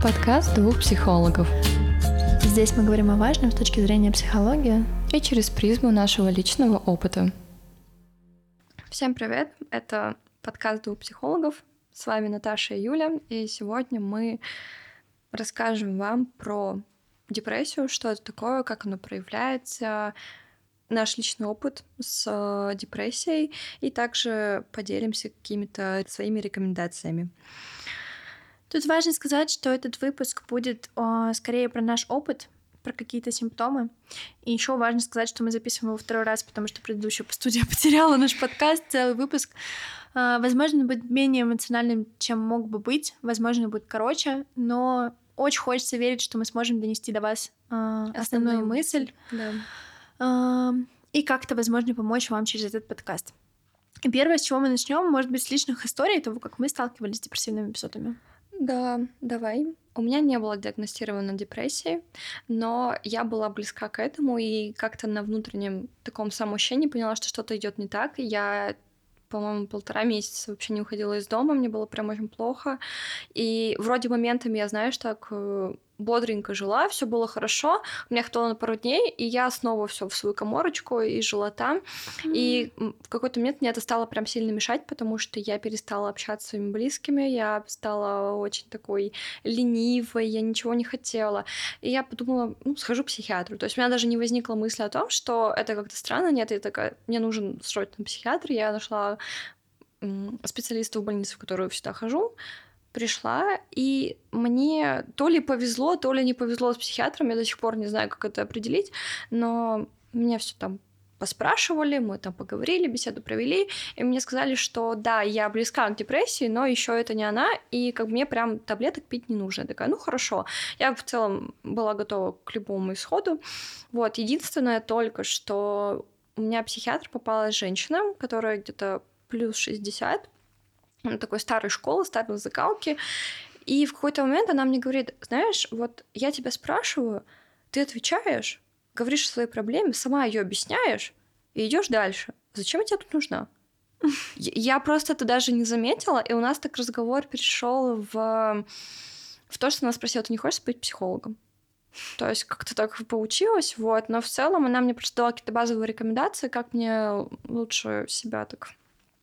Подкаст двух психологов. Здесь мы говорим о важном с точки зрения психологии и через призму нашего личного опыта. Всем привет! Это подкаст двух психологов. С вами Наташа и Юля, и сегодня мы расскажем вам про депрессию, что это такое, как оно проявляется, наш личный опыт с депрессией, и также поделимся какими-то своими рекомендациями. Тут важно сказать, что этот выпуск будет о, скорее про наш опыт, про какие-то симптомы. И еще важно сказать, что мы записываем его второй раз, потому что предыдущая студия потеряла наш подкаст, целый выпуск. А, возможно, будет менее эмоциональным, чем мог бы быть. Возможно, будет короче, но очень хочется верить, что мы сможем донести до вас а, основную, основную мысль. Да. А, и как-то, возможно, помочь вам через этот подкаст. И первое, с чего мы начнем, может быть, с личных историй, того, как мы сталкивались с депрессивными эпизодами. Да, давай. У меня не было диагностировано депрессии, но я была близка к этому и как-то на внутреннем таком самоощущении поняла, что что-то идет не так. Я по-моему, полтора месяца вообще не уходила из дома, мне было прям очень плохо. И вроде моментами я, знаешь, так бодренько жила, все было хорошо. У меня хватало на пару дней, и я снова все в свою коморочку и жила там. Mm-hmm. И в какой-то момент мне это стало прям сильно мешать, потому что я перестала общаться с своими близкими, я стала очень такой ленивой, я ничего не хотела. И я подумала, ну, схожу к психиатру. То есть у меня даже не возникла мысль о том, что это как-то странно. Нет, я такая, мне нужен срочно психиатр. Я нашла специалиста в больнице, в которую всегда хожу пришла, и мне то ли повезло, то ли не повезло с психиатром, я до сих пор не знаю, как это определить, но меня все там поспрашивали, мы там поговорили, беседу провели, и мне сказали, что да, я близка к депрессии, но еще это не она, и как мне прям таблеток пить не нужно. Я такая, ну хорошо. Я в целом была готова к любому исходу. Вот, единственное только, что у меня психиатр попалась женщина, которая где-то плюс 60, такой старой школы, старой закалки. И в какой-то момент она мне говорит, знаешь, вот я тебя спрашиваю, ты отвечаешь, говоришь о своей проблеме, сама ее объясняешь и идешь дальше. Зачем я тебе тут нужна? Я просто это даже не заметила, и у нас так разговор перешел в, в то, что она спросила, ты не хочешь быть психологом? То есть как-то так получилось, вот. Но в целом она мне просто дала какие-то базовые рекомендации, как мне лучше себя так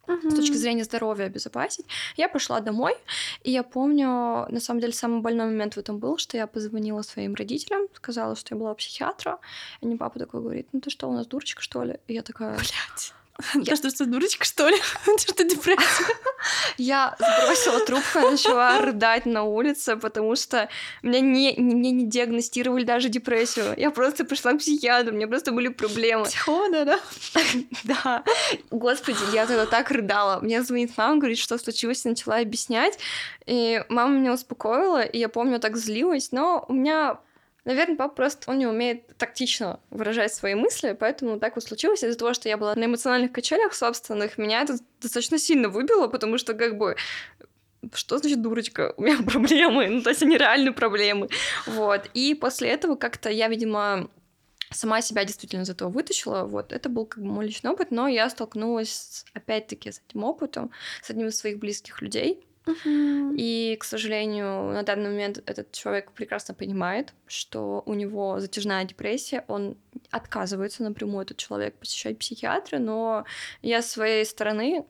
uh-huh. с точки зрения здоровья обезопасить. Я пошла домой, и я помню, на самом деле, самый больной момент в этом был, что я позвонила своим родителям, сказала, что я была у психиатра, и мне папа такой говорит, ну ты что, у нас дурочка, что ли? И я такая... Блядь. Я что, что, дурочка, что ли? Что депрессия? Я сбросила трубку и начала рыдать на улице, потому что меня не, мне не диагностировали даже депрессию. Я просто пришла к психиатру, у меня просто были проблемы. Психода, да? Да. Господи, я тогда так рыдала. Мне звонит мама, говорит, что случилось, и начала объяснять. И мама меня успокоила, и я помню, так злилась, но у меня Наверное, папа просто он не умеет тактично выражать свои мысли, поэтому так вот случилось. Из-за того, что я была на эмоциональных качелях собственных, меня это достаточно сильно выбило, потому что как бы что значит дурочка? У меня проблемы, ну, то есть они реальные проблемы. Вот. И после этого как-то я, видимо, сама себя действительно из этого вытащила. Вот. Это был как бы мой личный опыт, но я столкнулась опять-таки с этим опытом, с одним из своих близких людей, и, к сожалению, на данный момент этот человек прекрасно понимает, что у него затяжная депрессия, он отказывается напрямую, этот человек, посещать психиатра, но я с своей стороны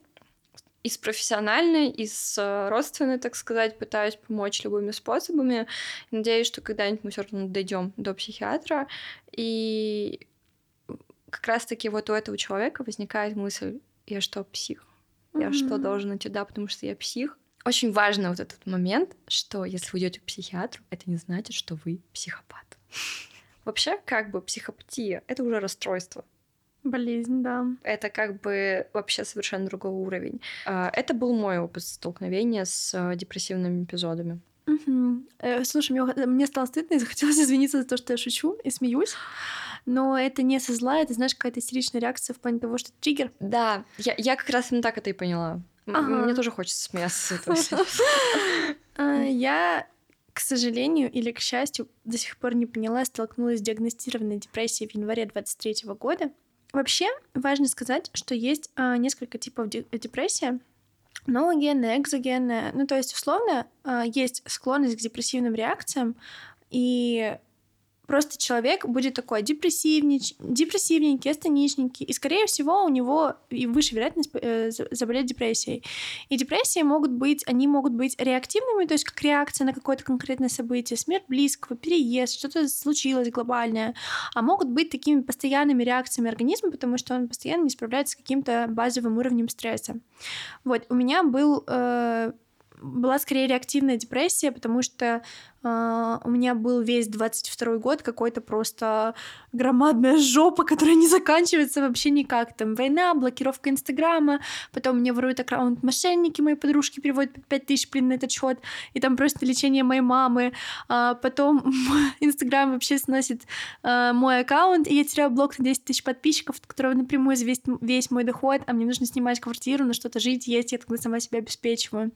и с профессиональной, и с э, родственной, так сказать, пытаюсь помочь любыми способами. Надеюсь, что когда-нибудь мы все равно дойдем до психиатра. И как раз-таки вот у этого человека возникает мысль, я что, псих? Я mm-hmm. что, должен идти туда, потому что я псих? Очень важно вот этот момент, что если вы идете к психиатру, это не значит, что вы психопат. Вообще, как бы психопатия — это уже расстройство. Болезнь, да. Это как бы вообще совершенно другой уровень. А, это был мой опыт столкновения с э, депрессивными эпизодами. Угу. Слушай, мне, мне стало стыдно и захотелось извиниться за то, что я шучу и смеюсь. Но это не со зла, это, знаешь, какая-то истеричная реакция в плане того, что триггер. Да, я, я как раз именно так это и поняла. Ага. Мне тоже хочется смеяться с этого. А, я, к сожалению или к счастью, до сих пор не поняла, столкнулась с диагностированной депрессией в январе 23 года. Вообще, важно сказать, что есть а, несколько типов депрессии. новогенная, экзогенная. Ну, то есть, условно, а, есть склонность к депрессивным реакциям, и просто человек будет такой депрессивнич, депрессивненький, астеничненький, и, скорее всего, у него и выше вероятность э, заболеть депрессией. И депрессии могут быть, они могут быть реактивными, то есть как реакция на какое-то конкретное событие, смерть близкого, переезд, что-то случилось глобальное, а могут быть такими постоянными реакциями организма, потому что он постоянно не справляется с каким-то базовым уровнем стресса. Вот, у меня был э, была скорее реактивная депрессия, потому что Uh, у меня был весь 22 год какой-то просто громадная жопа, которая не заканчивается вообще никак. Там война, блокировка Инстаграма, потом мне воруют аккаунт мошенники, мои подружки переводят 5 тысяч, блин, на этот счет, и там просто лечение моей мамы. Uh, потом Инстаграм вообще сносит uh, мой аккаунт, и я теряю блок на 10 тысяч подписчиков, которого напрямую весь, весь мой доход, а мне нужно снимать квартиру, на что-то жить, есть, я тогда сама себя обеспечиваю.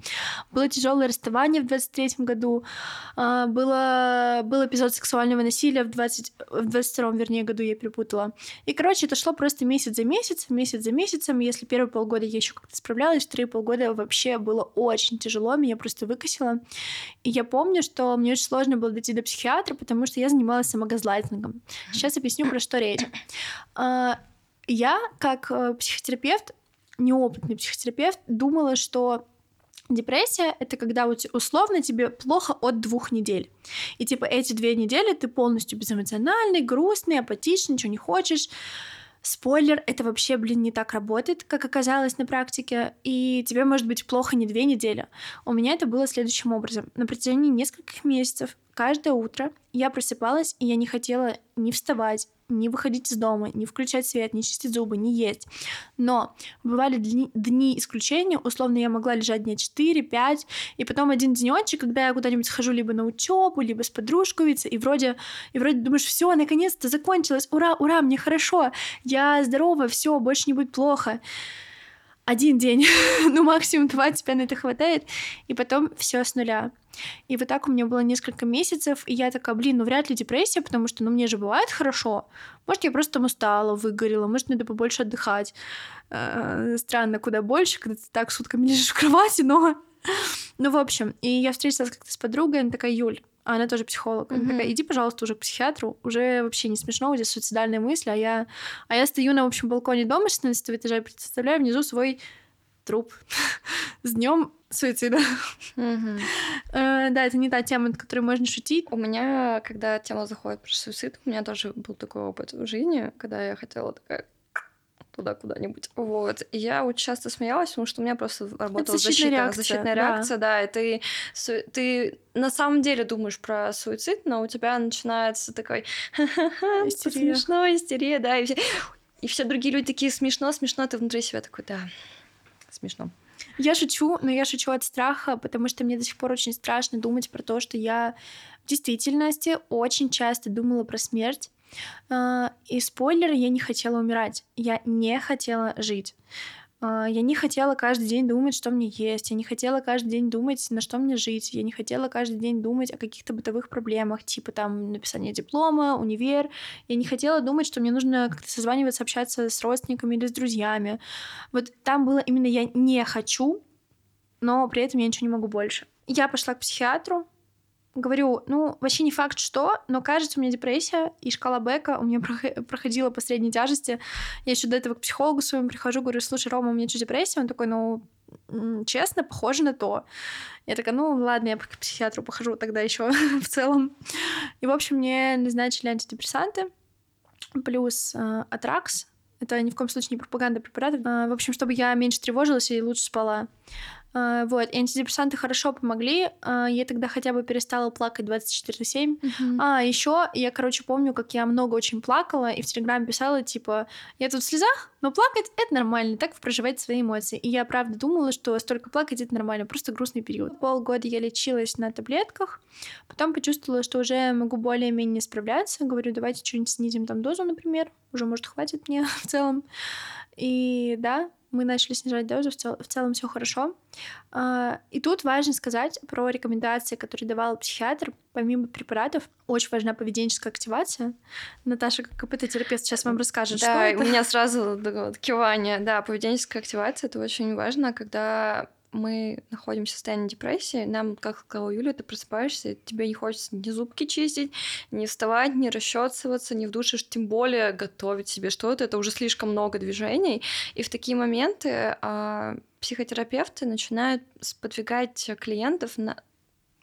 Было тяжелое расставание в 23 году, а, было, был эпизод сексуального насилия в, 20, в 22 вернее, году я перепутала. И, короче, это шло просто месяц за месяцем, месяц за месяцем. Если первые полгода я еще как-то справлялась, вторые полгода вообще было очень тяжело, меня просто выкосило. И я помню, что мне очень сложно было дойти до психиатра, потому что я занималась самогазлайтингом. Сейчас объясню, про что речь. А, я, как э, психотерапевт, неопытный психотерапевт, думала, что Депрессия — это когда условно тебе плохо от двух недель. И типа эти две недели ты полностью безэмоциональный, грустный, апатичный, ничего не хочешь. Спойлер, это вообще, блин, не так работает, как оказалось на практике, и тебе может быть плохо не две недели. У меня это было следующим образом. На протяжении нескольких месяцев каждое утро я просыпалась, и я не хотела ни вставать, не выходить из дома, не включать свет, не чистить зубы, не есть. Но бывали дни, дни исключения, условно я могла лежать дня 4-5, и потом один денечек, когда я куда-нибудь схожу либо на учебу, либо с подружкой и вроде, и вроде думаешь, все, наконец-то закончилось, ура, ура, мне хорошо, я здорова, все, больше не будет плохо один день, ну максимум два, тебя на это хватает, и потом все с нуля. И вот так у меня было несколько месяцев, и я такая, блин, ну вряд ли депрессия, потому что, ну мне же бывает хорошо. Может, я просто там устала, выгорела, может, надо побольше отдыхать. Э, странно, куда больше, когда ты так сутками лежишь в кровати, но... Ну, в общем, и я встретилась как-то с подругой, она такая, Юль, а она тоже психолог. Она mm-hmm. такая, иди, пожалуйста, уже к психиатру. Уже вообще не смешно, у тебя суицидальные мысли. А я, а я стою на общем балконе дома 16 этажа и представляю внизу свой труп. С днем суицида. Mm-hmm. да, это не та тема, над которой можно шутить. У меня, когда тема заходит про суицид, у меня тоже был такой опыт в жизни, когда я хотела такая туда куда-нибудь. Вот. И я очень часто смеялась, потому что у меня просто работала защитная защита, реакция, защитная да. реакция, да, и ты, ты на самом деле думаешь про суицид, но у тебя начинается такой истерия. смешно, истерия, да, и все, и все другие люди такие смешно, смешно, ты внутри себя такой, да, смешно. Я шучу, но я шучу от страха, потому что мне до сих пор очень страшно думать про то, что я в действительности очень часто думала про смерть. А, и спойлер, я не хотела умирать. Я не хотела жить. А, я не хотела каждый день думать, что мне есть. Я не хотела каждый день думать, на что мне жить. Я не хотела каждый день думать о каких-то бытовых проблемах, типа там написание диплома, универ. Я не хотела думать, что мне нужно как-то созваниваться, общаться с родственниками или с друзьями. Вот там было именно я не хочу, но при этом я ничего не могу больше. Я пошла к психиатру, говорю, ну, вообще не факт, что, но кажется, у меня депрессия, и шкала Бека у меня проходила по средней тяжести. Я еще до этого к психологу своему прихожу, говорю, слушай, Рома, у меня что, депрессия? Он такой, ну, честно, похоже на то. Я такая, ну, ладно, я к психиатру похожу тогда еще в целом. И, в общем, мне назначили антидепрессанты, плюс э, атракс, это ни в коем случае не пропаганда препаратов. А, в общем, чтобы я меньше тревожилась и лучше спала. А, вот, и антидепрессанты хорошо помогли. А, я тогда хотя бы перестала плакать 24 на 7. Uh-huh. А, еще я, короче, помню, как я много очень плакала и в Телеграме писала, типа, я тут в слезах, но плакать — это нормально, так проживать свои эмоции. И я, правда, думала, что столько плакать — это нормально, просто грустный период. Полгода я лечилась на таблетках, потом почувствовала, что уже могу более-менее справляться. Говорю, давайте что-нибудь снизим там дозу, например. Уже, может, хватит мне в целом. И да, мы начали снижать дозу, в, цел, в целом все хорошо. А, и тут важно сказать про рекомендации, которые давал психиатр. Помимо препаратов, очень важна поведенческая активация. Наташа, как КПТ-терапевт, сейчас вам расскажет, да, что у меня сразу кивание. Да, поведенческая активация — это очень важно, когда мы находимся в состоянии депрессии, нам, как сказала Юля, ты просыпаешься, тебе не хочется ни зубки чистить, ни вставать, ни расчесываться, ни в душе, тем более готовить себе что-то. Это уже слишком много движений. И в такие моменты а, психотерапевты начинают сподвигать клиентов на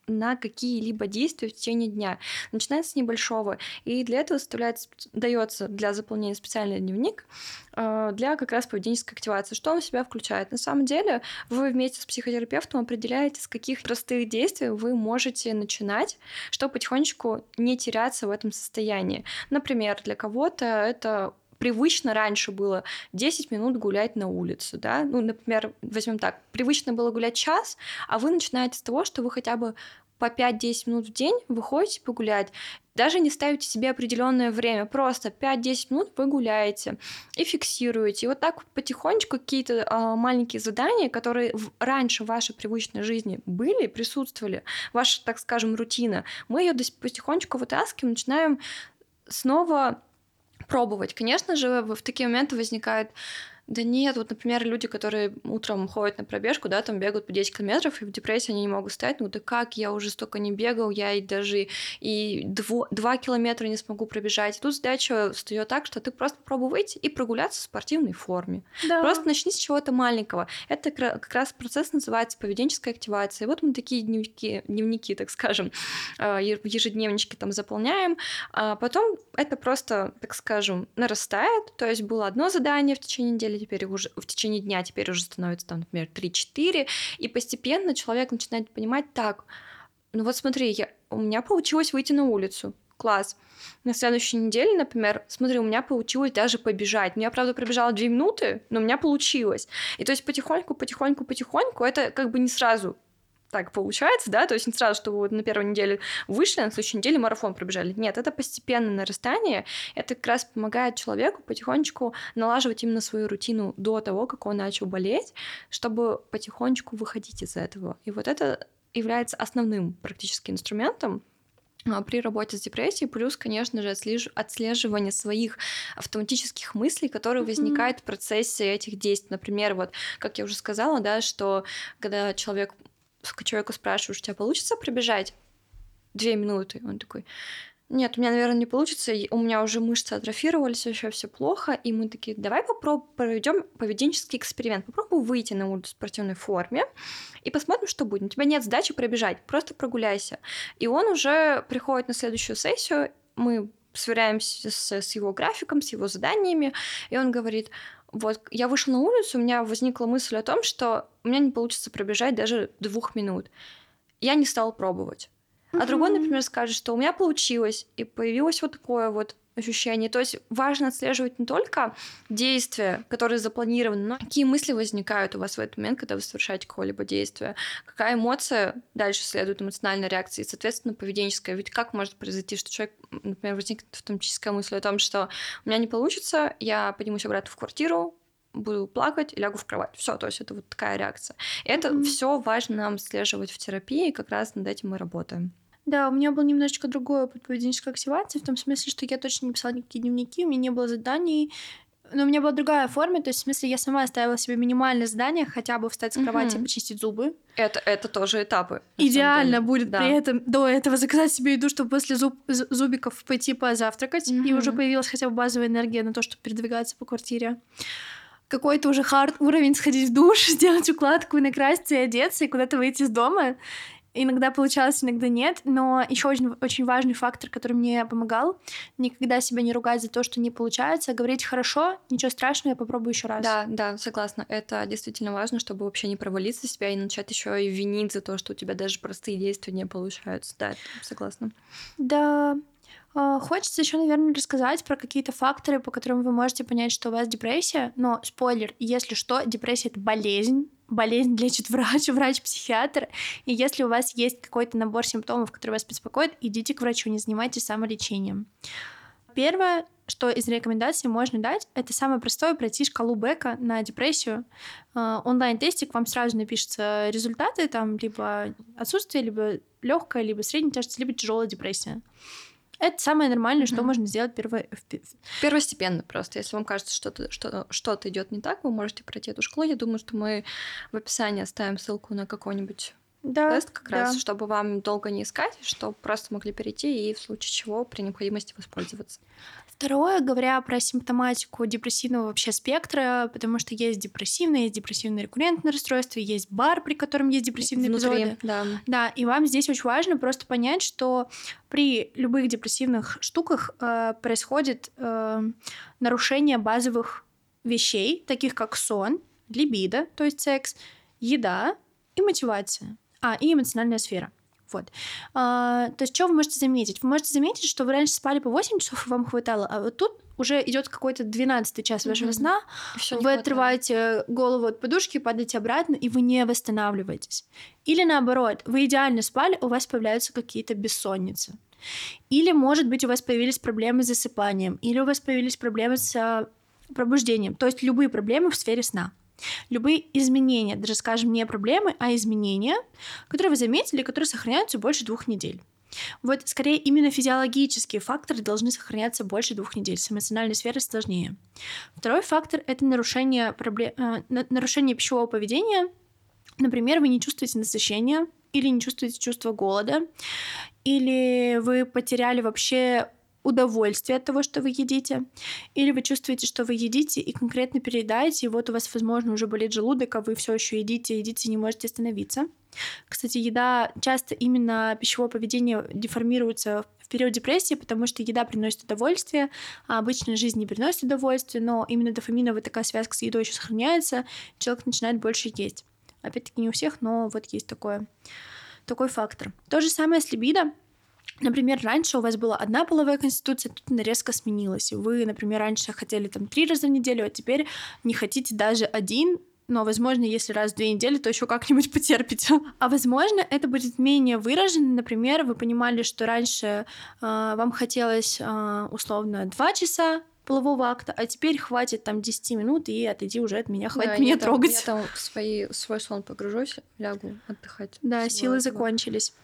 на какие-либо действия в течение дня. Начинается с небольшого. И для этого составляется, дается для заполнения специальный дневник э, для как раз поведенческой активации. Что он в себя включает? На самом деле вы вместе с психотерапевтом определяете, с каких простых действий вы можете начинать, чтобы потихонечку не теряться в этом состоянии. Например, для кого-то это привычно раньше было 10 минут гулять на улице, да, ну, например, возьмем так, привычно было гулять час, а вы начинаете с того, что вы хотя бы по 5-10 минут в день выходите погулять, даже не ставите себе определенное время, просто 5-10 минут вы гуляете и фиксируете. И вот так потихонечку какие-то э, маленькие задания, которые в, раньше в вашей привычной жизни были, присутствовали, ваша, так скажем, рутина, мы ее потихонечку вытаскиваем, начинаем снова пробовать. Конечно же, в такие моменты возникает да нет, вот, например, люди, которые утром ходят на пробежку, да, там бегают по 10 километров, и в депрессии они не могут стать, ну да как, я уже столько не бегал, я и даже и 2, 2 километра не смогу пробежать. И тут задача встает так, что ты просто попробуй выйти и прогуляться в спортивной форме. Да. Просто начни с чего-то маленького. Это как раз процесс называется поведенческая активация. И вот мы такие дневники, дневники, так скажем, а, ежедневнички там заполняем, а потом это просто, так скажем, нарастает, то есть было одно задание в течение недели, недели, теперь уже в течение дня теперь уже становится там, например, 3-4, и постепенно человек начинает понимать, так, ну вот смотри, я, у меня получилось выйти на улицу, класс. На следующей неделе, например, смотри, у меня получилось даже побежать. Ну, я, правда, пробежала 2 минуты, но у меня получилось. И то есть потихоньку, потихоньку, потихоньку, это как бы не сразу так получается, да, то есть не сразу, что вы вот на первой неделе вышли, на следующей неделе марафон пробежали. Нет, это постепенное нарастание, это как раз помогает человеку потихонечку налаживать именно свою рутину до того, как он начал болеть, чтобы потихонечку выходить из этого. И вот это является основным практически инструментом, а, при работе с депрессией, плюс, конечно же, отслеживание своих автоматических мыслей, которые mm-hmm. возникают в процессе этих действий. Например, вот, как я уже сказала, да, что когда человек человеку спрашиваешь, у тебя получится пробежать две минуты? Он такой, нет, у меня, наверное, не получится, у меня уже мышцы атрофировались, еще все плохо, и мы такие, давай попробуем, проведем поведенческий эксперимент, попробуй выйти на улицу в спортивной форме и посмотрим, что будет. У тебя нет задачи пробежать, просто прогуляйся. И он уже приходит на следующую сессию, мы сверяемся с, с его графиком, с его заданиями, и он говорит, вот я вышла на улицу, у меня возникла мысль о том, что у меня не получится пробежать даже двух минут. Я не стала пробовать. А mm-hmm. другой, например, скажет, что у меня получилось, и появилось вот такое вот ощущение. То есть важно отслеживать не только действия, которые запланированы, но какие мысли возникают у вас в этот момент, когда вы совершаете какое-либо действие, какая эмоция дальше следует эмоциональной реакции, и, соответственно, поведенческая. Ведь как может произойти, что человек, например, возникнет автоматическая мысль о том, что у меня не получится, я поднимусь обратно в квартиру, буду плакать и лягу в кровать. Все, то есть это вот такая реакция. Это mm-hmm. все важно нам отслеживать в терапии, и как раз над этим мы работаем. Да, у меня был немножечко другой опыт поведенческой активации, в том смысле, что я точно не писала никакие дневники, у меня не было заданий, но у меня была другая форма, то есть, в смысле, я сама ставила себе минимальное задание, хотя бы встать с кровати и почистить зубы. Это, это тоже этапы. Идеально будет да. при этом до этого заказать себе еду, чтобы после зуб, зубиков пойти позавтракать, mm-hmm. и уже появилась хотя бы базовая энергия на то, чтобы передвигаться по квартире. Какой-то уже хард уровень сходить в душ, сделать укладку, накраситься и одеться, и куда-то выйти из дома. Иногда получалось, иногда нет, но еще очень, очень важный фактор, который мне помогал, никогда себя не ругать за то, что не получается, а говорить хорошо, ничего страшного, я попробую еще раз. Да, да, согласна. Это действительно важно, чтобы вообще не провалиться себя и начать еще и винить за то, что у тебя даже простые действия не получаются. Да, согласна. Да, а, Хочется еще, наверное, рассказать про какие-то факторы, по которым вы можете понять, что у вас депрессия. Но спойлер, если что, депрессия это болезнь, болезнь лечит врач, врач-психиатр. И если у вас есть какой-то набор симптомов, которые вас беспокоят, идите к врачу, не занимайтесь самолечением. Первое, что из рекомендаций можно дать, это самое простое пройти шкалу Бека на депрессию. Э, онлайн-тестик, вам сразу напишутся результаты, там либо отсутствие, либо легкая, либо средняя тяжесть, либо тяжелая депрессия. Это самое нормальное, что Мгм. можно сделать перво... Первостепенно просто. Если вам кажется, что что-то что что-то идет не так, вы можете пройти эту школу. Я думаю, что мы в описании оставим ссылку на какой-нибудь Да, тест, как да. раз, чтобы вам долго не искать, чтобы просто могли перейти и в случае чего при необходимости воспользоваться. Второе, говоря про симптоматику депрессивного вообще спектра, потому что есть депрессивное, есть депрессивное рекуррентное расстройство, есть бар, при котором есть депрессивные Внутри, эпизоды. да. Да, и вам здесь очень важно просто понять, что при любых депрессивных штуках э, происходит э, нарушение базовых вещей, таких как сон, либидо, то есть секс, еда и мотивация. А, и эмоциональная сфера. Вот. А, то есть, что вы можете заметить? Вы можете заметить, что вы раньше спали по 8 часов, и вам хватало, а вот тут уже идет какой-то 12 час вашего Мгм. сна, Всё вы отрываете голову от подушки, падаете обратно, и вы не восстанавливаетесь. Или наоборот, вы идеально спали, у вас появляются какие-то бессонницы. Или, может быть, у вас появились проблемы с засыпанием, или у вас появились проблемы с а, пробуждением. То есть любые проблемы в сфере сна. Любые изменения, даже, скажем, не проблемы, а изменения, которые вы заметили, которые сохраняются больше двух недель. Вот, скорее, именно физиологические факторы должны сохраняться больше двух недель. С эмоциональной сферой сложнее. Второй фактор — это нарушение, пробле- э, на- нарушение пищевого поведения. Например, вы не чувствуете насыщения или не чувствуете чувство голода, или вы потеряли вообще удовольствие от того, что вы едите, или вы чувствуете, что вы едите и конкретно переедаете, и вот у вас, возможно, уже болит желудок, а вы все еще едите, едите, не можете остановиться. Кстати, еда часто именно пищевое поведение деформируется в период депрессии, потому что еда приносит удовольствие, а обычная жизнь не приносит удовольствия, но именно дофаминовая такая связка с едой еще сохраняется, человек начинает больше есть. Опять-таки не у всех, но вот есть такое, такой фактор. То же самое с либидо. Например, раньше у вас была одна половая конституция, тут она резко сменилась. Вы, например, раньше хотели там три раза в неделю, а теперь не хотите даже один, но, возможно, если раз в две недели, то еще как-нибудь потерпите. А возможно, это будет менее выражено. Например, вы понимали, что раньше э, вам хотелось э, условно два часа полового акта, а теперь хватит там 10 минут и отойди уже от меня, хватит Да, меня я там- трогать. Я там в свои, в свой сон погружусь, лягу отдыхать. Да, силы закончились.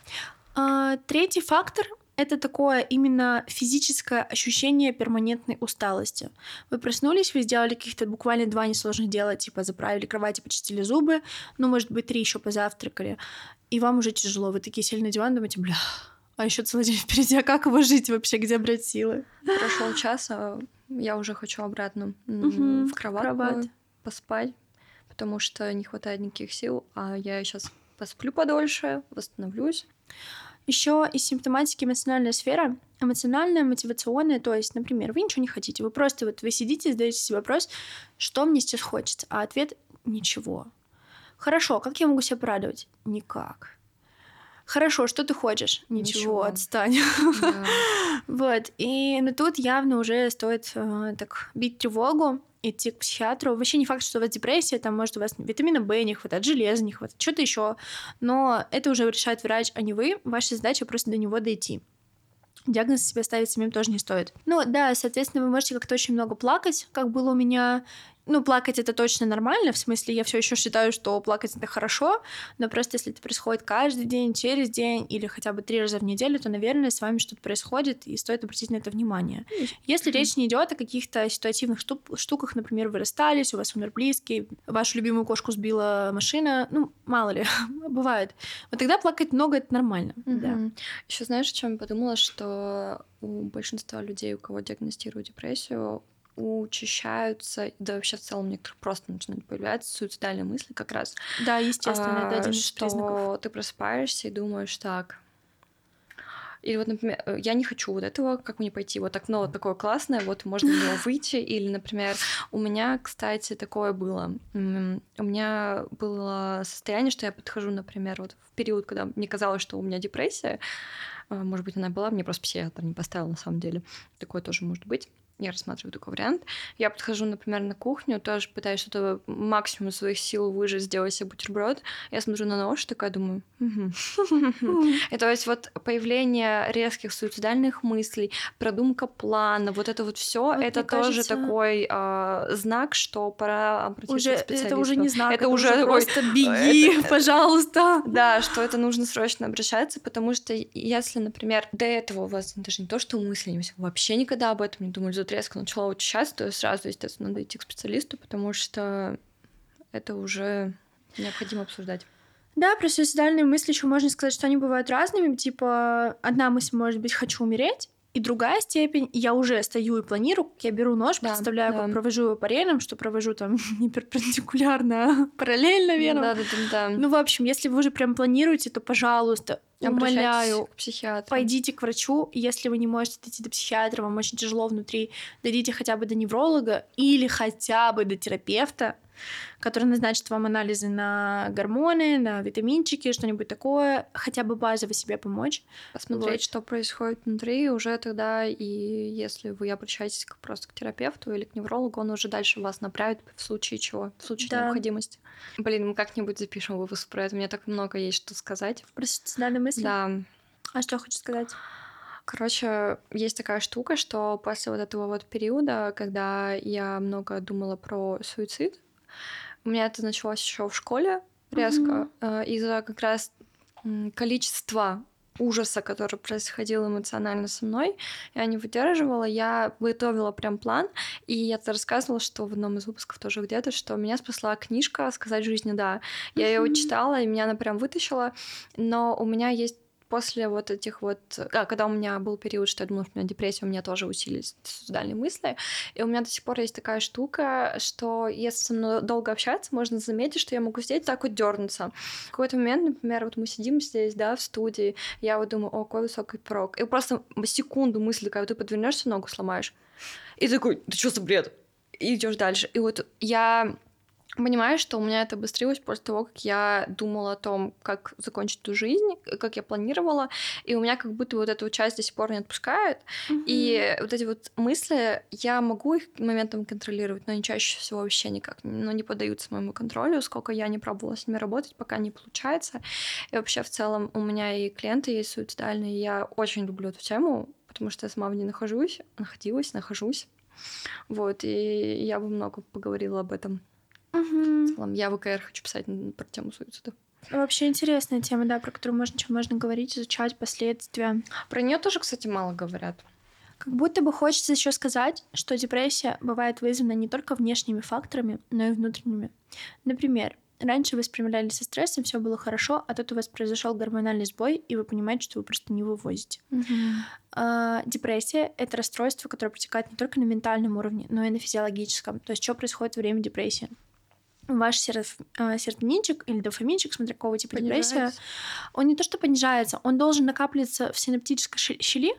А, третий фактор это такое именно физическое ощущение перманентной усталости. Вы проснулись, вы сделали каких-то буквально два несложных дела, типа заправили кровать и почистили зубы, ну, может быть, три еще позавтракали, и вам уже тяжело. Вы такие сели на диван, думаете, бля, а еще целый день впереди, а как его жить вообще, где брать силы? Прошел час, а я уже хочу обратно Мгм, в кровать, кровать. поспать, потому что не хватает никаких сил, а я сейчас посплю подольше, восстановлюсь. Еще из симптоматики эмоциональная сфера, эмоциональная, мотивационная, то есть, например, вы ничего не хотите, вы просто вот вы сидите и задаете себе вопрос, что мне сейчас хочется, а ответ — ничего. Хорошо, как я могу себя порадовать? Никак. Хорошо, что ты хочешь? Ничего, Ничего. отстань. Да. Вот, и ну, тут явно уже стоит э, так бить тревогу, идти к психиатру. Вообще не факт, что у вас депрессия, там может у вас витамина В не хватает, железа не хватает, что-то еще. Но это уже решает врач, а не вы. Ваша задача просто до него дойти. Диагноз себе ставить самим тоже не стоит. Ну да, соответственно, вы можете как-то очень много плакать, как было у меня. Ну, плакать это точно нормально, в смысле, я все еще считаю, что плакать это хорошо, но просто если это происходит каждый день, через день или хотя бы три раза в неделю, то, наверное, с вами что-то происходит, и стоит обратить на это внимание. Если речь не идет о каких-то ситуативных штук- штуках, например, вы расстались, у вас умер близкий, вашу любимую кошку сбила машина, ну, мало ли, бывает. Вот тогда плакать много это нормально. Да. Еще знаешь, о чем я подумала, что у большинства людей, у кого диагностируют депрессию, учащаются, да вообще в целом у некоторых просто начинают появляться суицидальные мысли как раз. Да, естественно, это а, один из что признаков. ты просыпаешься и думаешь так. Или вот, например, э, я не хочу вот этого, как мне пойти? Вот окно вот такое классное, вот можно в него выйти. Или, например, у меня, кстати, такое было. У меня было состояние, что я подхожу, например, вот в период, когда мне казалось, что у меня депрессия, а, может быть, она была, мне просто психиатр не поставил на самом деле. Такое тоже может быть. Я рассматриваю такой вариант. Я подхожу, например, на кухню, тоже пытаюсь что-то максимум своих сил выжить, сделать себе бутерброд. Я смотрю на нож, такая думаю, и то есть вот появление резких суицидальных мыслей, продумка плана, вот это вот все, Вот, это тоже такой а, знак, что пора обратиться к специалисту. это уже не знак, Это уже такой, просто беги, это- пожалуйста. Да, что это нужно срочно обращаться, потому что если, например, до этого у вас даже не то, что мысли, не вообще никогда об этом не думали, тут резко начала учащаться, то сразу, естественно, надо идти к специалисту, потому что это уже необходимо обсуждать. Да, про суицидальные мысли еще можно сказать, что они бывают разными. Типа, одна мысль может быть «хочу умереть», и другая степень, я уже стою и планирую, я беру нож, Да, представляю, да. как провожу его рельсам, что провожу там не перпендикулярно, а параллельно венам. Да, да, да, да. Ну, в общем, если вы уже прям планируете, то, пожалуйста, умоляю, к психиатру. пойдите к врачу. Если вы не можете дойти до психиатра, вам очень тяжело внутри, дойдите хотя бы до невролога или хотя бы до терапевта, который назначит вам анализы на гормоны, на витаминчики, что-нибудь такое, хотя бы базово себе помочь. посмотреть, Вот. что происходит внутри, уже тогда, и если вы обращаетесь к- просто к терапевту или к неврологу, он уже дальше вас направит в случае чего, в случае Да. необходимости. Блин, мы как-нибудь запишем выпуск про это, мне так много есть что сказать. Про суицидальные мысли. Да, А что хочу сказать? короче, есть такая штука, что после вот этого вот периода, когда я много думала про суицид, у меня это началось еще в школе резко, э, из-за как раз количества ужаса, который происходил эмоционально со мной, я не выдерживала, я готовила прям план, и я это рассказывала, что в одном из выпусков тоже где-то, что меня спасла книжка «Сказать жизни да». Я ее читала, и меня она прям вытащила, но у меня есть после вот этих вот... А, когда у меня был период, что я думала, что у меня депрессия, у меня тоже усилились суицидальные мысли, и у меня до сих пор есть такая штука, что если со мной долго общаться, можно заметить, что я могу сидеть так вот дернуться. В какой-то момент, например, вот мы сидим здесь, да, в студии, я вот думаю, о, какой высокий порог. И просто секунду мысли, когда ты подвернешься, ногу сломаешь. И такой, ты что за бред? И идешь дальше. И вот я понимаю, что у меня это обострилось после того, как я думала о том, как закончить эту жизнь, как я планировала, и у меня как будто вот эту часть до сих пор не отпускает. И вот эти вот мысли, я могу их моментом контролировать, но они чаще всего вообще никак ну, не поддаются моему контролю, сколько я не пробовала с ними работать, пока не получается. И вообще в целом у меня и клиенты есть суицидальные, я очень люблю эту тему, потому что я сама в ней нахожусь, находилась, нахожусь. Вот, и я бы много поговорила об этом. Мгм. В целом, я в ВКР хочу писать про тему суицида. Вообще интересная тема, да, про которую можно, чем можно говорить, изучать последствия. Про нее тоже, кстати, мало говорят. Как будто бы хочется еще сказать, что депрессия бывает вызвана не только внешними факторами, но и внутренними. Например, раньше вы справлялись со стрессом, все было хорошо, а тут у вас произошел гормональный сбой, и вы понимаете, что вы просто не вывозите. А, депрессия — это расстройство, которое протекает не только на ментальном уровне, но и на физиологическом. То есть, что происходит во время депрессии? Ваш сероф- а, серотонинчик или дофаминчик, смотря какого типа депрессия, он не то что понижается, он должен накапливаться в синаптической щели,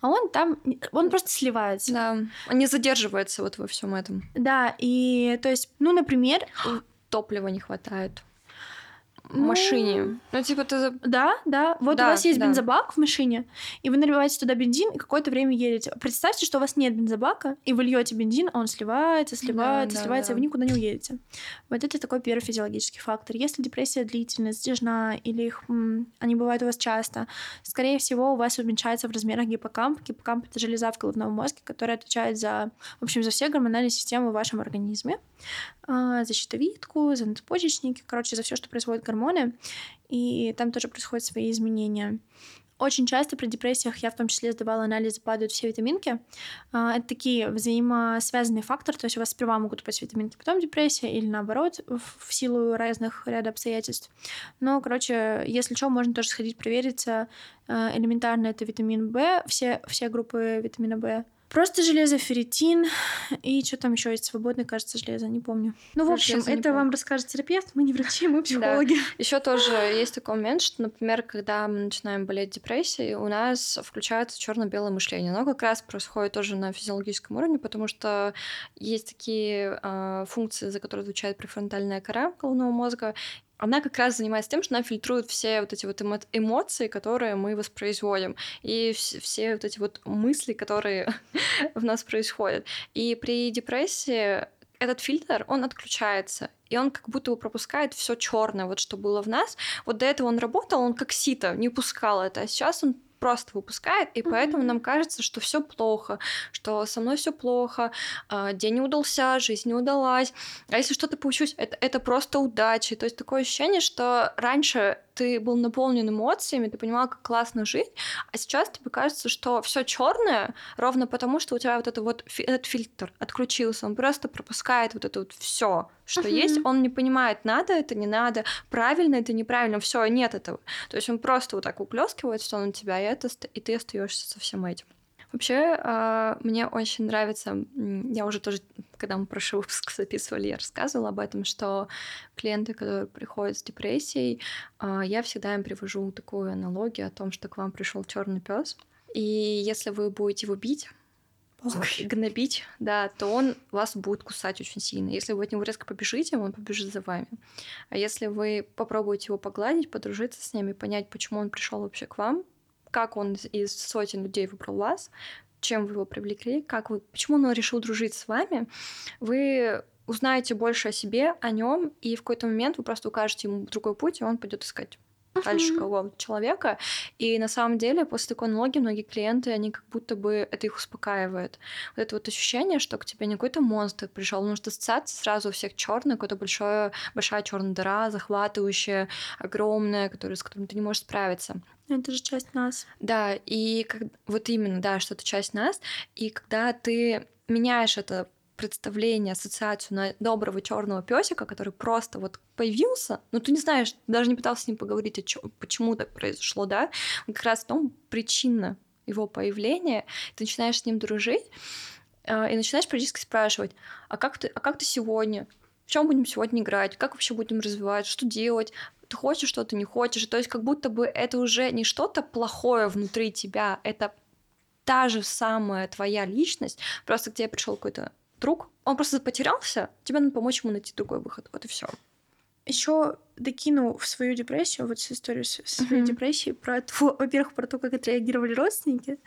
а он там, он просто сливается. Да, он не задерживается вот во всем этом. Да, и то есть, ну, например, Топлива не хватает. В Ну, машине. Ну, типа, ты... Да, да. Вот Да, у вас есть да. бензобак в машине, и вы наливаете туда бензин, и какое-то время едете. Представьте, что у вас нет бензобака, и вы льете бензин, а он сливается, сливается, да, сливается, и да. вы никуда не уедете. Вот это такой первый физиологический фактор. Если депрессия длительная, затяжна, или их, они бывают у вас часто, скорее всего, у вас уменьшается в размерах гиппокамп. Гиппокамп — это железа в головном мозге, которая отвечает за, в общем, за все гормональные системы в вашем организме. А, за щитовидку, за надпочечники, короче, за все, что производит гормоны. И там тоже происходят свои изменения. Очень часто при депрессиях я в том числе сдавала анализы, падают все витаминки. А, Это такие взаимосвязанные факторы, то есть у вас сперва могут упасть витаминки, потом депрессия или наоборот в силу разных ряда обстоятельств. Но, короче, если что, можно тоже сходить провериться. Э, Элементарно это витамин В, все, все группы витамина В. Просто железо, ферритин и что там еще есть свободное, кажется, железо, не помню. Ну, в общем, это помню. вам расскажет терапевт, мы не врачи, мы психологи. Еще тоже есть такой момент, что, например, когда мы начинаем болеть депрессией, у нас включается черно-белое мышление. Оно как раз происходит тоже на физиологическом уровне, потому что есть такие э, функции, за которые отвечает префронтальная кора головного мозга, она как раз занимается тем, что она фильтрует все вот эти вот эмо- эмоции, которые мы воспроизводим, и вс- все вот эти вот мысли, которые в нас происходят. И при депрессии этот фильтр, он отключается, и он как будто бы пропускает все черное, вот что было в нас. Вот до этого он работал, он как сито, не пускал это, а сейчас он просто выпускает, и поэтому Мгм. нам кажется, что все плохо, что со мной все плохо, а, день не удался, жизнь не удалась. А если что-то получилось, это, это просто удача. То есть такое ощущение, что раньше ты был наполнен эмоциями, ты понимал, как классно жить, а сейчас тебе кажется, что все черное ровно потому, что у тебя вот это вот этот фильтр отключился, он просто пропускает вот это вот все, что Мгм. есть, он не понимает, надо это, не надо, правильно это, неправильно, все, нет этого. То есть он просто вот так уплескивает что на тебя, и, это, и ты остаешься со всем этим. Вообще, а, мне очень нравится, я уже тоже, когда мы прошлый выпуск записывали, я рассказывала об этом, что клиенты, которые приходят с депрессией, а, я всегда им привожу такую аналогию о том, что к вам пришел черный пес, и если вы будете его бить, гнобить, да, то он вас будет кусать очень сильно. Если вы от него резко побежите, он побежит за вами. А если вы попробуете его погладить, подружиться с ним и понять, почему он пришел вообще к вам, как он из- сотен людей выбрал вас, чем вы его привлекли, как вы, почему он решил дружить с вами, вы узнаете больше о себе, о нем, и в какой-то момент вы просто укажете ему другой путь, и он пойдет искать дальше Мгм. какого человека. И на самом деле, после такой аналогии, многие клиенты, они как будто бы это их успокаивает. Вот это вот ощущение, что к тебе не какой-то монстр пришел, потому что ассоциация сразу у всех черная, какая-то большая, большая черная дыра, захватывающая, огромная, которая, с которой ты не можешь справиться. Это же часть нас. Да, и как, вот именно, да, что это часть нас. И когда ты меняешь это представление, ассоциацию на доброго черного песика, который просто вот появился, но ты не знаешь, даже не пытался с ним поговорить, о чё- почему так произошло, да, как раз в том причина его появления, ты начинаешь с ним дружить, э, и начинаешь периодически спрашивать, а как ты, а как ты сегодня? В чем будем сегодня играть? Как вообще будем развивать? Что делать? Ты хочешь что-то, не хочешь? То есть как будто бы это уже не что-то плохое внутри тебя, это та же самая твоя личность, просто к тебе пришел какой-то друг, он просто потерялся, тебе надо помочь ему найти другой выход. Вот и все. Еще докину в свою депрессию, вот всю историю с- своей Мгм. депрессии, про во-первых, про то, как отреагировали родственники.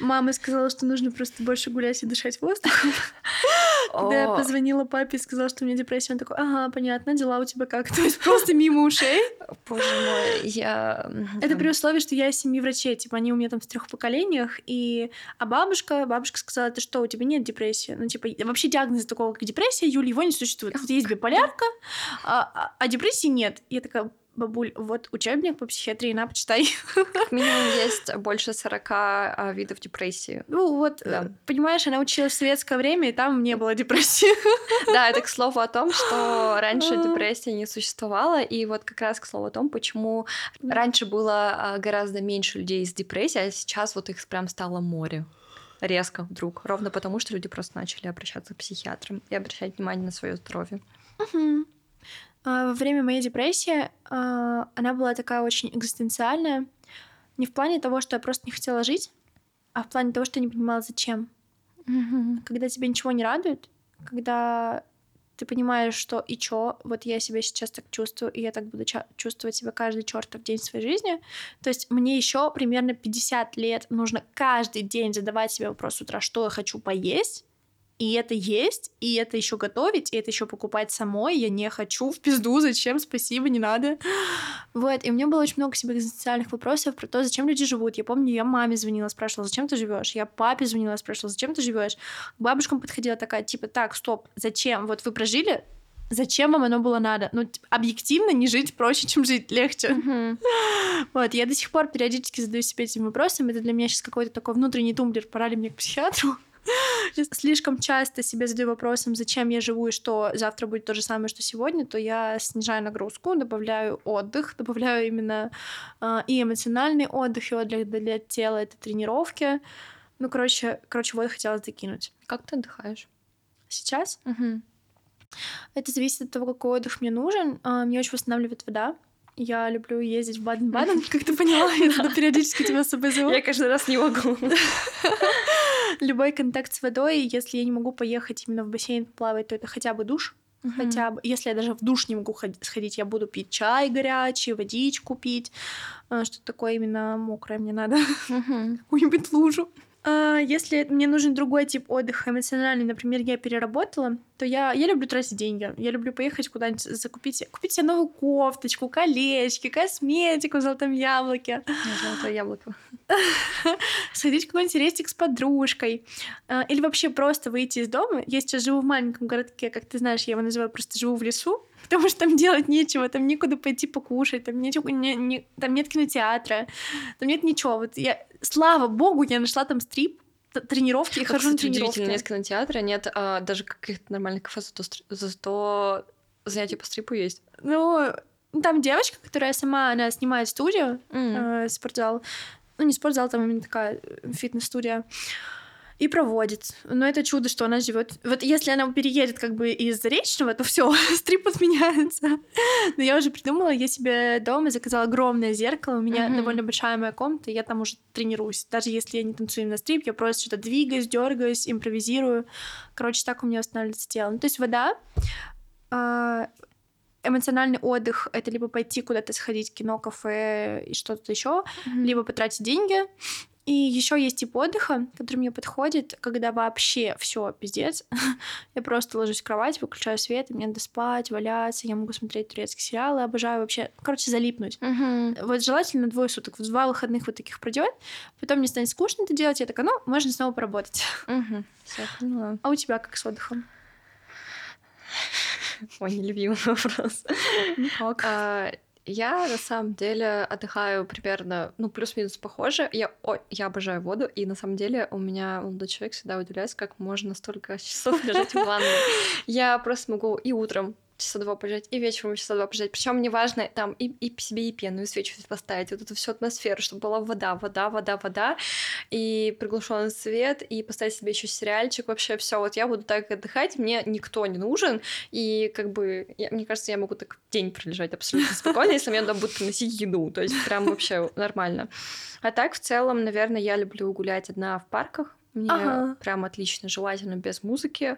Мама сказала, что нужно просто больше гулять и дышать воздухом. Когда я позвонила папе и сказала, что у меня депрессия, он такой, ага, понятно, дела у тебя как? То есть просто мимо ушей. Боже мой, я... Это при условии, что я из семьи врачей, типа они у меня там в трех поколениях, и а бабушка, бабушка сказала, ты что, у тебя нет депрессии? Ну, типа, вообще диагноза такого, как депрессия, Юля, его не существует. Есть биполярка, а, а- а депрессии нет. Я такая, бабуль, вот учебник по психиатрии, на, почитай. Как минимум есть больше 40 а, видов депрессии. Ну, вот, Да. понимаешь, она училась в советское время, и там не было депрессии. Да, это к слову о том, что раньше депрессии не существовало, и вот как раз к слову о том, почему раньше было а, гораздо меньше людей с депрессией, а сейчас вот их прям стало море резко вдруг, ровно потому, что люди просто начали обращаться к психиатрам и обращать внимание на свое здоровье. Мгм. А, Во время моей депрессии а, она была такая очень экзистенциальная. Не в плане того, что я просто не хотела жить, а в плане того, что я не понимала, зачем. Когда тебя ничего не радует, когда ты понимаешь, что и чё, вот я себя сейчас так чувствую, и я так буду ча- чувствовать себя каждый чертов день своей жизни. То есть мне еще примерно 50 лет нужно каждый день задавать себе вопрос с утра, что я хочу поесть, и это есть, и это еще готовить, и это еще покупать самой. Я не хочу в пизду, зачем, спасибо, не надо. Вот, и у меня было очень много себе экзистенциальных вопросов про то, зачем люди живут. Я помню, я маме звонила, спрашивала, зачем ты живешь? Я папе звонила, спрашивала, зачем ты живешь? К бабушкам подходила такая, типа, так, стоп, зачем? Вот вы прожили, зачем вам оно было надо? Ну, т- объективно не жить проще, чем жить легче. Мгм. Вот, я до сих пор периодически задаю себе этим вопросом. Это для меня сейчас какой-то такой внутренний тумблер, пора ли мне к психиатру. Слишком часто себе задаю вопросом, зачем я живу и что завтра будет то же самое, что сегодня, то я снижаю нагрузку, добавляю отдых, добавляю именно а, и эмоциональный отдых, и отдых для тела, это тренировки. Ну, короче, короче, вот хотела закинуть. Как ты отдыхаешь? Сейчас Мгм. это зависит от того, какой отдых мне нужен. А, Мне очень восстанавливает вода. Я люблю ездить в Баден-Баден, как ты поняла, я туда периодически тебя с собой зову. Я каждый раз не могу. Любой контакт с водой, если я не могу поехать именно в бассейн плавать, то это хотя бы душ. Мгм. хотя бы. Если я даже в душ не могу ход- сходить, я буду пить чай горячий, водичку пить, а, что-то такое именно мокрое мне надо, Мгм. какую-нибудь лужу. А, Если мне нужен другой тип отдыха эмоциональный, например, я переработала, то я, я люблю тратить деньги. Я люблю поехать куда-нибудь, закупить, купить себе новую кофточку, колечки, косметику в золотом яблоке, Золотое яблоко. сходить в какой-нибудь рестик с подружкой. А, Или вообще просто выйти из дома. Я сейчас живу в маленьком городке, как ты знаешь, я его называю просто живу в лесу, потому что там делать нечего, там некуда пойти покушать, там, нечего, не- не- там нет кинотеатра, там нет ничего. Вот я, слава богу, я нашла там стрип, тренировки, и хожу на кстати, удивительно, тренировки. нет кинотеатра, нет а, даже каких-то нормальных кафе, зато, зато занятия по стрипу есть. Ну, там девочка, которая сама, она снимает студию, М. э, спортзал. Ну, не спортзал, там именно такая э, фитнес-студия. И проводит. Но это чудо, что она живет. Вот если она переедет как бы из Заречного, то все, стрип отменяется. Но я уже придумала, я себе дома заказала огромное зеркало. У меня Мгм. довольно большая моя комната, я там уже тренируюсь. Даже если я не танцую на стрип, я просто что-то двигаюсь, дергаюсь, импровизирую. Короче, так у меня восстанавливается тело. Ну, то есть вода, а, эмоциональный отдых это либо пойти куда-то сходить, кино, кафе и что-то еще, Мгм. либо потратить деньги. И еще есть тип отдыха, который мне подходит, когда вообще все пиздец. я просто ложусь в кровать, выключаю свет, и мне надо спать, валяться, я могу смотреть турецкие сериалы, обожаю вообще, короче, залипнуть. Мгм. Вот желательно двое суток, вот два выходных вот таких пройдет, потом мне станет скучно это делать, я такая, ну, можно снова поработать. Всё, поняла. А у тебя как с отдыхом? Ой, нелюбимый вопрос. Никак. А, Я на самом деле отдыхаю примерно, ну, плюс-минус похоже. Я, о, я обожаю воду, и на самом деле у меня молодой человек всегда удивляется, как можно столько часов лежать в ванной. Я просто могу и утром часа два полежать, и вечером часа два полежать. Причем мне важно там и, и себе и пену, и свечу поставить, вот эту всю атмосферу, чтобы была вода, вода, вода, вода, и приглушенный свет, и поставить себе еще сериальчик, вообще все. Вот я буду так отдыхать, мне никто не нужен, и как бы, я- мне кажется, я могу так день пролежать абсолютно спокойно, если мне надо будет приносить еду, то есть прям вообще нормально. А так, в целом, наверное, я люблю гулять одна в парках, мне Ага. прям отлично, желательно без музыки.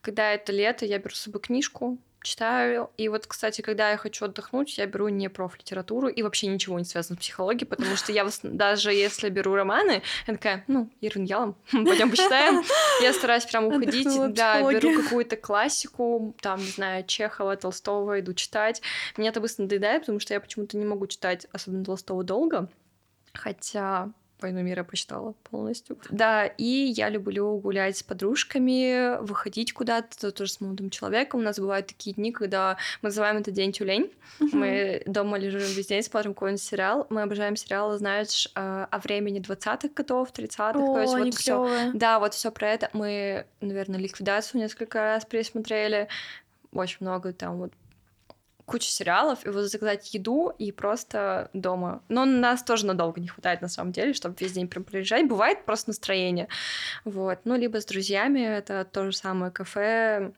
Когда это лето, я беру с собой книжку, читаю. И вот, кстати, когда я хочу отдохнуть, я беру не профлитературу и вообще ничего не связано с психологией, потому что я даже если беру романы, я такая, ну, Ирвин Ялом, пойдем почитаем. Я стараюсь прям уходить, да, беру какую-то классику, там, не знаю, Чехова, Толстого, иду читать. Мне это быстро надоедает, потому что я почему-то не могу читать, особенно Толстого, долго. Хотя «Войну мира» почитала полностью. Да, и я люблю гулять с подружками, выходить куда-то, тоже с молодым человеком. У нас бывают такие дни, когда мы называем это день тюлень. Мы дома лежим весь день, смотрим какой-нибудь сериал. Мы обожаем сериалы, знаешь, э, о времени 20-х годов, 30-х. то есть О, вот клёвые. Да, вот все про это. Мы, наверное, ликвидацию несколько раз пересмотрели. Очень много там вот куча сериалов, и вот заказать еду и просто дома. Но нас тоже надолго не хватает, на самом деле, чтобы весь день прям приезжать. Бывает просто настроение. Вот. Ну, либо с друзьями, это то же самое кафе,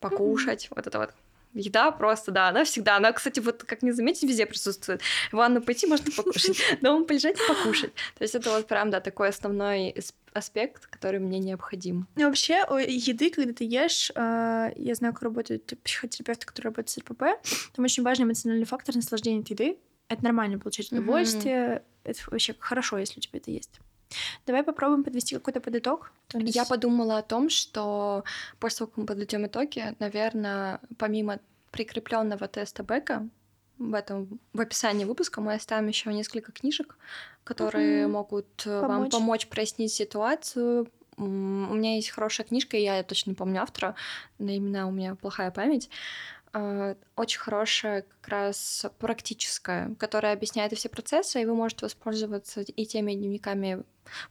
покушать, вот это вот. Еда просто, да, она всегда. Она, кстати, вот как не заметить, везде присутствует. В ванну пойти можно покушать, дома полежать и покушать. То есть это вот прям, да, такой основной ас- аспект, который мне необходим. Ну, Вообще, у еды, когда ты ешь, а, я знаю, как работают психотерапевты, которые работают с РПП, там очень важный эмоциональный фактор наслаждения от еды. Это нормально получать удовольствие. Это вообще хорошо, если у тебя это есть. Давай попробуем подвести какой-то у нас- Я подумала о том, что после того, как мы подведем итоги, наверное, помимо прикрепленного теста Бека, в этом в описании выпуска мы оставим еще несколько книжек, которые Мгм. могут э, вам Помочь. помочь прояснить ситуацию. У меня есть хорошая книжка, я точно не помню автора, на имена у меня плохая память. Э, Очень хорошая, как раз практическая, которая объясняет все процессы, и вы можете воспользоваться и теми дневниками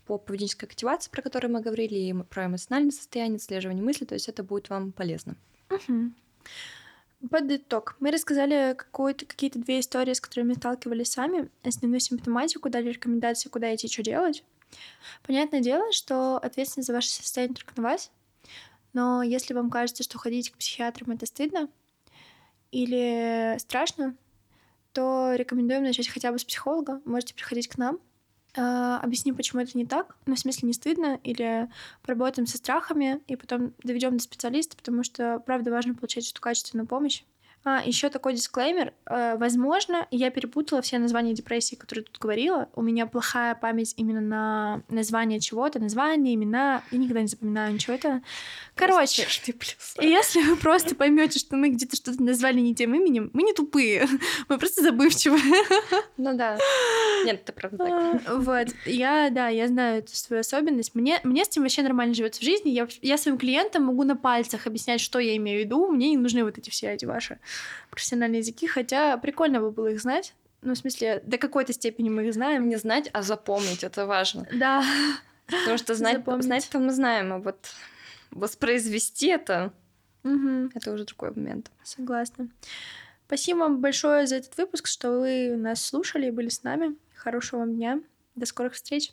по поведенческой активации, про которые мы говорили, и про эмоциональное состояние, отслеживание мыслей, то есть это будет вам полезно. Мгм. Под итог. Мы рассказали какие-то две истории, с которыми сталкивались сами, основную симптоматику, дали рекомендации, куда идти, что делать. Понятное дело, что ответственность за ваше состояние только на вас, но если вам кажется, что ходить к психиатрам это стыдно или страшно, то рекомендуем начать хотя бы с психолога. Можете приходить к нам. А, объясним, почему это не так. Ну, в смысле, не стыдно, или поработаем со страхами, и потом доведем до специалиста, потому что, правда, важно получать эту качественную помощь. А, еще такой дисклеймер. Э, Возможно, я перепутала все названия депрессии, которые тут говорила. У меня плохая память именно на название чего-то, название, имена. Я никогда не запоминаю ничего это. Короче, если вы просто поймете, что мы где-то что-то назвали не тем именем, мы не тупые, мы просто забывчивые. Ну да. Нет, это правда так. А, Вот, я, да, я знаю эту свою особенность. Мне, мне с этим вообще нормально живется в жизни. Я, я своим клиентам могу на пальцах объяснять, что я имею в виду. Мне не нужны вот эти все эти ваши профессиональные языки, хотя прикольно бы было их знать. Ну, в смысле, до какой-то степени мы их знаем. Не знать, а запомнить, это важно. Да, Потому что знать, Запомнить. знать то мы знаем, а вот воспроизвести это, Мгм, это уже другой момент. согласна. Спасибо вам большое за этот выпуск, что вы нас слушали и были с нами. Хорошего вам дня. До скорых встреч.